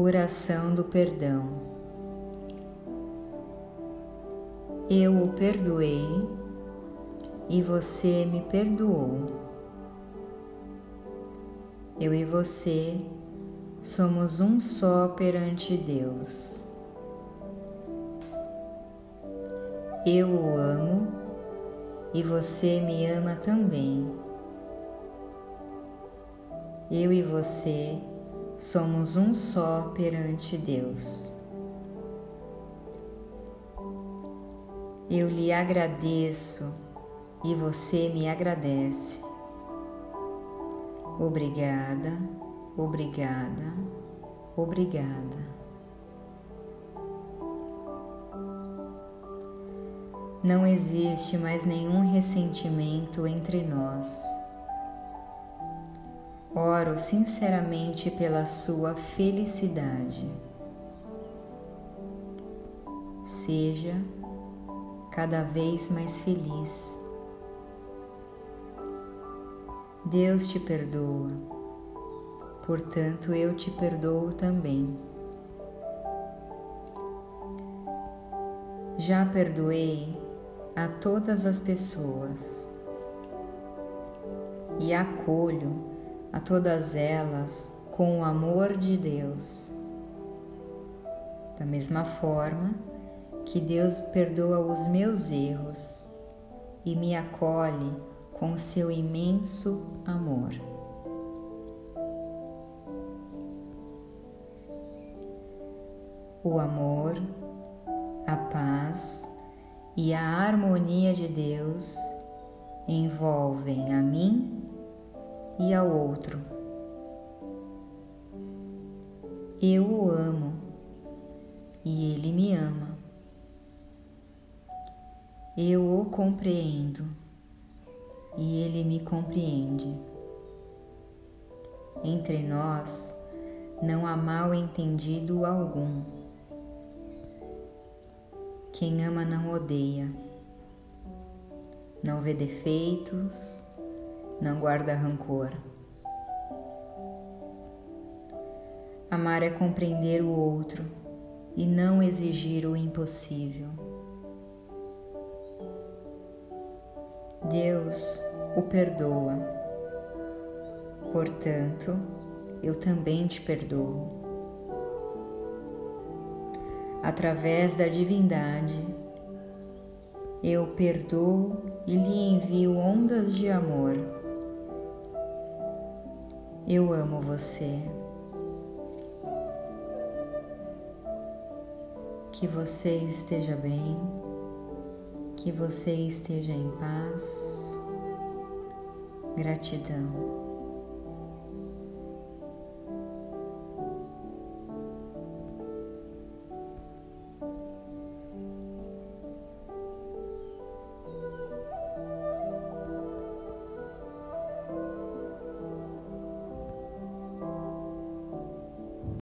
Oração do Perdão. Eu o perdoei e você me perdoou. Eu e você somos um só perante Deus. Eu o amo e você me ama também. Eu e você somos um só perante Deus. Eu lhe agradeço e você me agradece. Obrigada, obrigada, obrigada. Não existe mais nenhum ressentimento entre nós. Oro sinceramente pela sua felicidade. Seja cada vez mais feliz. Deus te perdoa, portanto eu te perdoo também. Já perdoei a todas as pessoas e acolho a todas elas com o amor de Deus. Da mesma forma que Deus perdoa os meus erros e me acolhe com seu imenso amor. O amor, a paz e a harmonia de Deus envolvem a mim e ao outro. Eu o amo e ele me ama. Eu o compreendo e ele me compreende. Entre nós não há mal entendido algum. Quem ama não odeia, não vê defeitos, não guarda rancor. Amar é compreender o outro e não exigir o impossível. Deus o perdoa, portanto, eu também te perdoo através da divindade, eu perdoo e lhe envio ondas de amor. Eu amo você. Que você esteja bem, que você esteja em paz. Gratidão.